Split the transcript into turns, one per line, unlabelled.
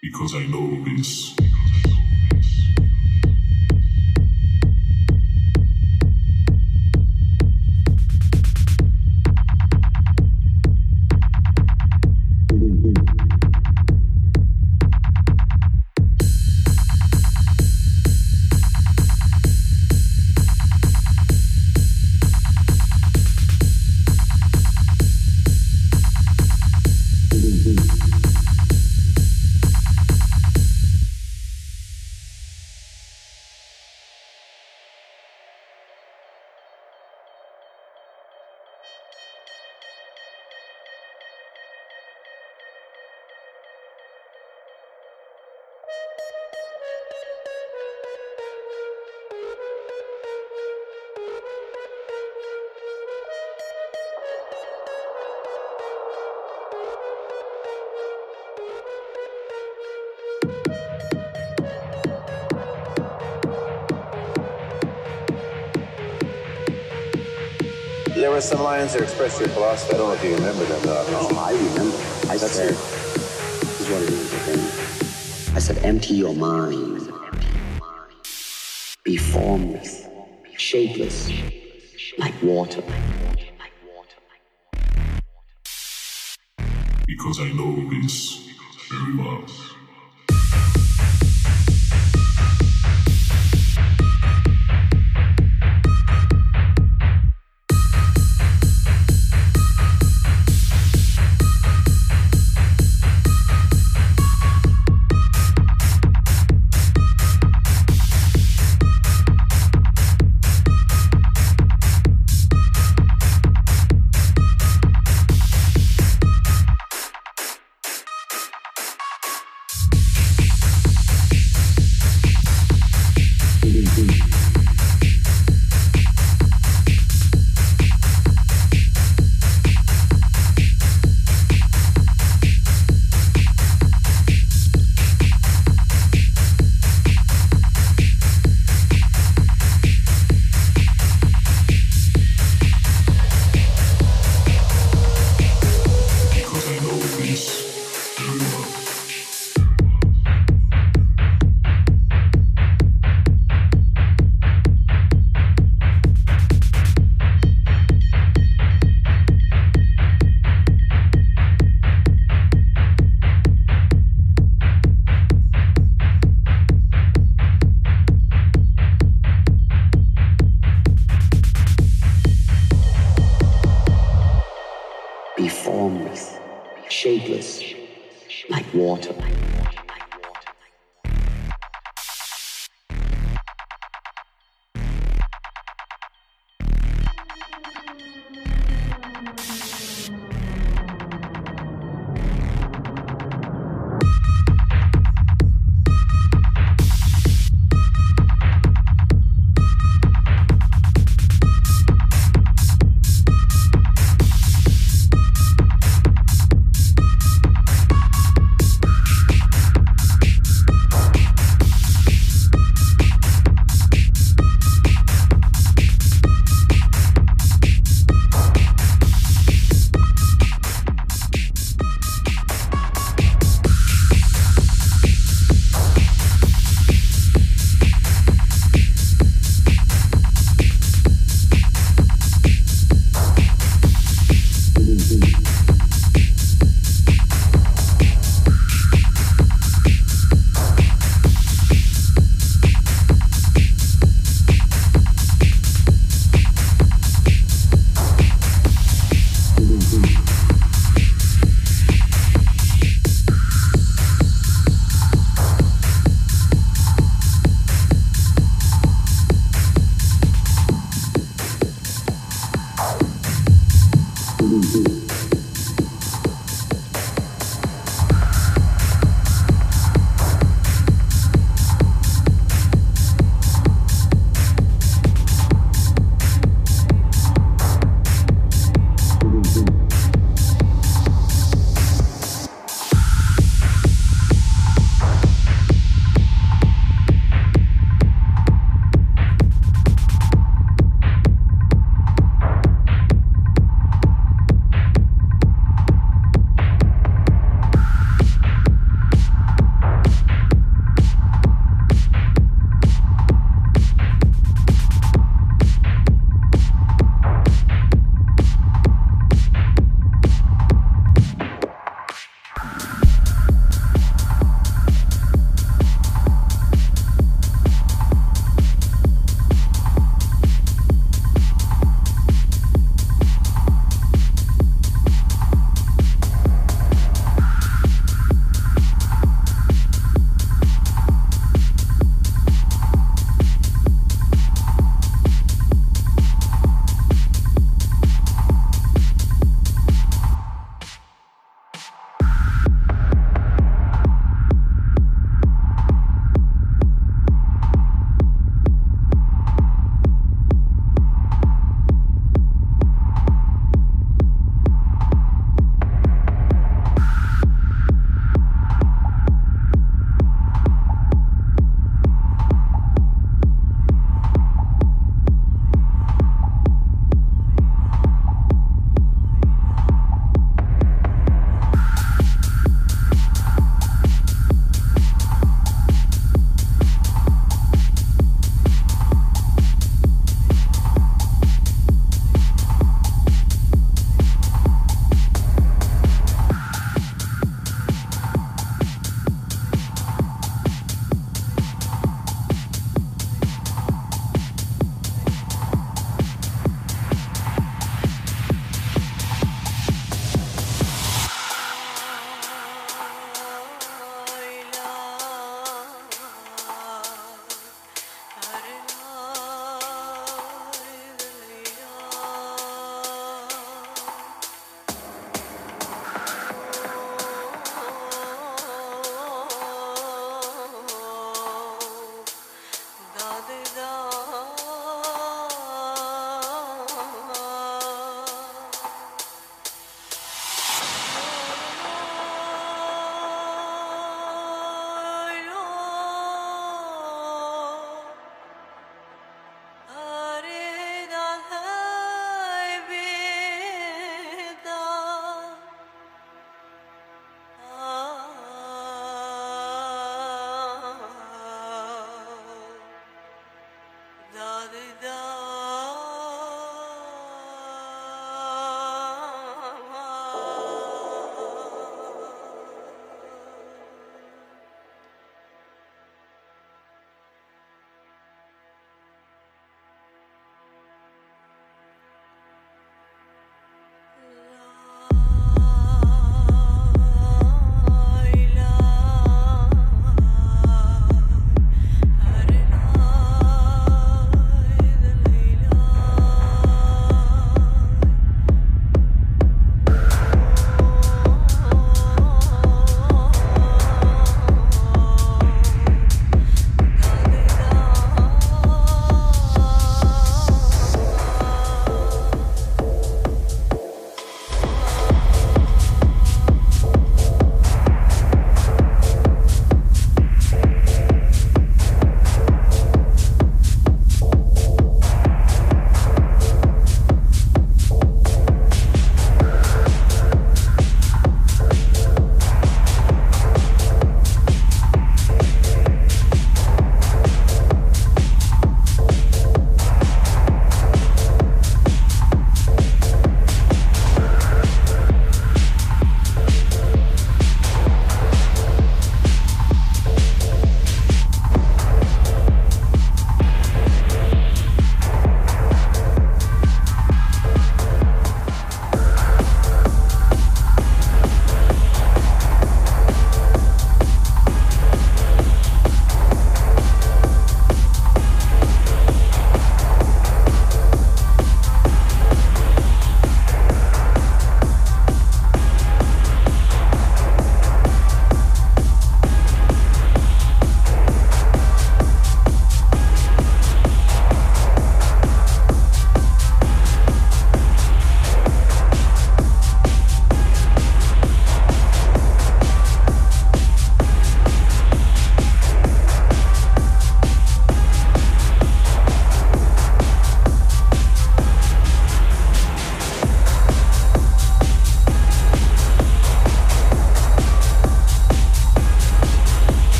Because I
know this. Lines that expressed your philosophy. I don't know if you remember them, though.
Oh, I remember. I
That's
said, this is what it is again. I said, empty your mind. Be formless, shapeless, like water.
Because I know this very well.